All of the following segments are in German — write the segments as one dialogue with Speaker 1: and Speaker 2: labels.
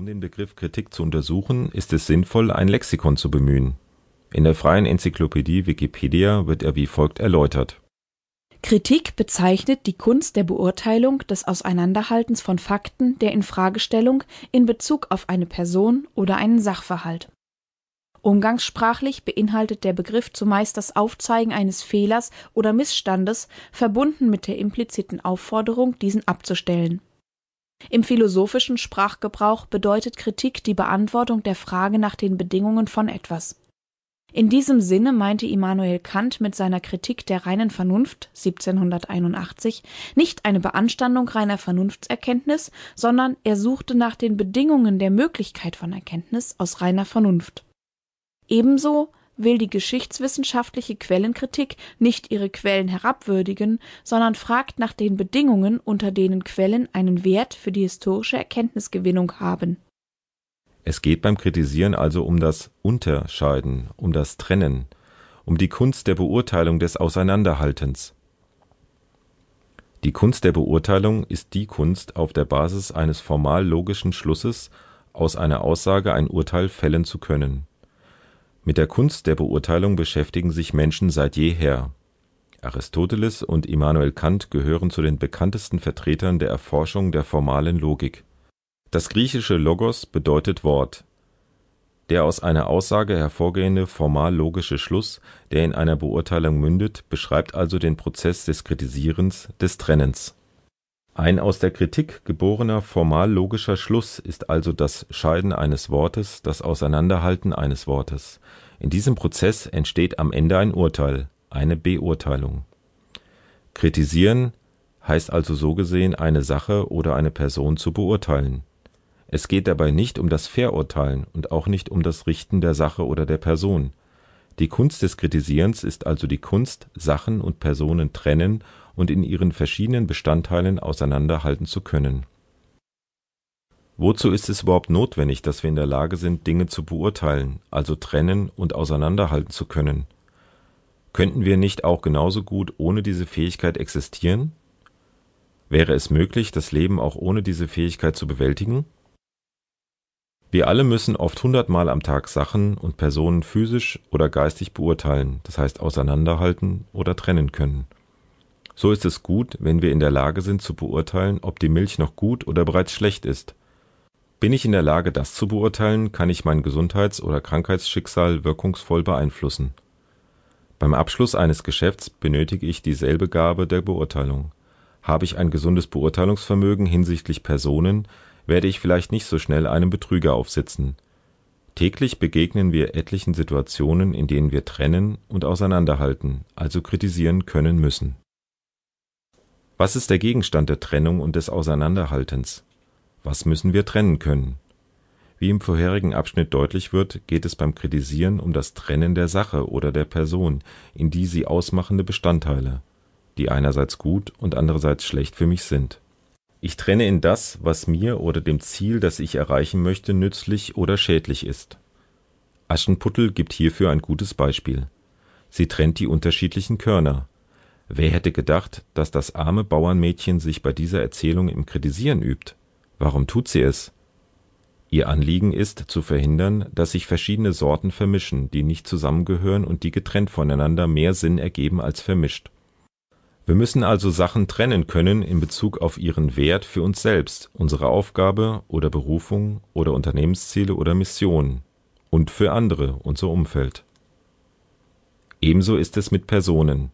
Speaker 1: Um den Begriff Kritik zu untersuchen, ist es sinnvoll, ein Lexikon zu bemühen. In der freien Enzyklopädie Wikipedia wird er wie folgt erläutert.
Speaker 2: Kritik bezeichnet die Kunst der Beurteilung, des Auseinanderhaltens von Fakten, der Infragestellung in Bezug auf eine Person oder einen Sachverhalt. Umgangssprachlich beinhaltet der Begriff zumeist das Aufzeigen eines Fehlers oder Missstandes, verbunden mit der impliziten Aufforderung, diesen abzustellen im philosophischen Sprachgebrauch bedeutet Kritik die Beantwortung der Frage nach den Bedingungen von etwas. In diesem Sinne meinte Immanuel Kant mit seiner Kritik der reinen Vernunft 1781 nicht eine Beanstandung reiner Vernunftserkenntnis, sondern er suchte nach den Bedingungen der Möglichkeit von Erkenntnis aus reiner Vernunft. Ebenso will die geschichtswissenschaftliche Quellenkritik nicht ihre Quellen herabwürdigen, sondern fragt nach den Bedingungen, unter denen Quellen einen Wert für die historische Erkenntnisgewinnung haben.
Speaker 1: Es geht beim Kritisieren also um das Unterscheiden, um das Trennen, um die Kunst der Beurteilung des Auseinanderhaltens. Die Kunst der Beurteilung ist die Kunst, auf der Basis eines formal logischen Schlusses aus einer Aussage ein Urteil fällen zu können mit der Kunst der Beurteilung beschäftigen sich Menschen seit jeher. Aristoteles und Immanuel Kant gehören zu den bekanntesten Vertretern der Erforschung der formalen Logik. Das griechische logos bedeutet Wort. Der aus einer Aussage hervorgehende formal-logische Schluss, der in einer Beurteilung mündet, beschreibt also den Prozess des Kritisierens, des Trennens ein aus der Kritik geborener formal-logischer Schluss ist also das Scheiden eines Wortes, das Auseinanderhalten eines Wortes. In diesem Prozess entsteht am Ende ein Urteil, eine Beurteilung. Kritisieren heißt also so gesehen, eine Sache oder eine Person zu beurteilen. Es geht dabei nicht um das Verurteilen und auch nicht um das Richten der Sache oder der Person. Die Kunst des Kritisierens ist also die Kunst, Sachen und Personen trennen und in ihren verschiedenen Bestandteilen auseinanderhalten zu können. Wozu ist es überhaupt notwendig, dass wir in der Lage sind, Dinge zu beurteilen, also trennen und auseinanderhalten zu können? Könnten wir nicht auch genauso gut ohne diese Fähigkeit existieren? Wäre es möglich, das Leben auch ohne diese Fähigkeit zu bewältigen? Wir alle müssen oft hundertmal am Tag Sachen und Personen physisch oder geistig beurteilen, das heißt auseinanderhalten oder trennen können. So ist es gut, wenn wir in der Lage sind zu beurteilen, ob die Milch noch gut oder bereits schlecht ist. Bin ich in der Lage, das zu beurteilen, kann ich mein Gesundheits oder Krankheitsschicksal wirkungsvoll beeinflussen. Beim Abschluss eines Geschäfts benötige ich dieselbe Gabe der Beurteilung. Habe ich ein gesundes Beurteilungsvermögen hinsichtlich Personen, werde ich vielleicht nicht so schnell einem Betrüger aufsitzen. Täglich begegnen wir etlichen Situationen, in denen wir trennen und auseinanderhalten, also kritisieren können müssen was ist der Gegenstand der Trennung und des Auseinanderhaltens? Was müssen wir trennen können? Wie im vorherigen Abschnitt deutlich wird, geht es beim Kritisieren um das Trennen der Sache oder der Person in die sie ausmachende Bestandteile, die einerseits gut und andererseits schlecht für mich sind. Ich trenne in das, was mir oder dem Ziel, das ich erreichen möchte, nützlich oder schädlich ist. Aschenputtel gibt hierfür ein gutes Beispiel. Sie trennt die unterschiedlichen Körner, Wer hätte gedacht, dass das arme Bauernmädchen sich bei dieser Erzählung im Kritisieren übt? Warum tut sie es? Ihr Anliegen ist, zu verhindern, dass sich verschiedene Sorten vermischen, die nicht zusammengehören und die getrennt voneinander mehr Sinn ergeben als vermischt. Wir müssen also Sachen trennen können in Bezug auf ihren Wert für uns selbst, unsere Aufgabe oder Berufung oder Unternehmensziele oder Mission und für andere, unser Umfeld. Ebenso ist es mit Personen.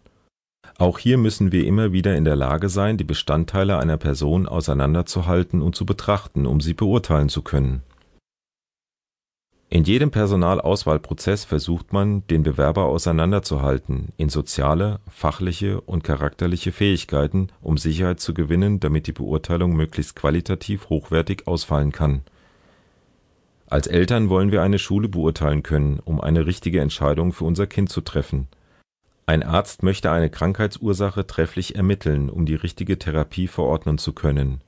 Speaker 1: Auch hier müssen wir immer wieder in der Lage sein, die Bestandteile einer Person auseinanderzuhalten und zu betrachten, um sie beurteilen zu können. In jedem Personalauswahlprozess versucht man, den Bewerber auseinanderzuhalten in soziale, fachliche und charakterliche Fähigkeiten, um Sicherheit zu gewinnen, damit die Beurteilung möglichst qualitativ hochwertig ausfallen kann. Als Eltern wollen wir eine Schule beurteilen können, um eine richtige Entscheidung für unser Kind zu treffen ein Arzt möchte eine Krankheitsursache trefflich ermitteln, um die richtige Therapie verordnen zu können.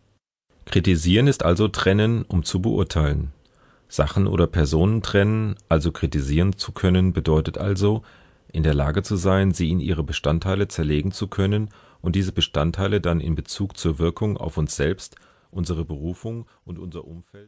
Speaker 1: Kritisieren ist also trennen, um zu beurteilen. Sachen oder Personen trennen, also kritisieren zu können, bedeutet also, in der Lage zu sein, sie in ihre Bestandteile zerlegen zu können und diese Bestandteile dann in Bezug zur Wirkung auf uns selbst, unsere Berufung und unser Umfeld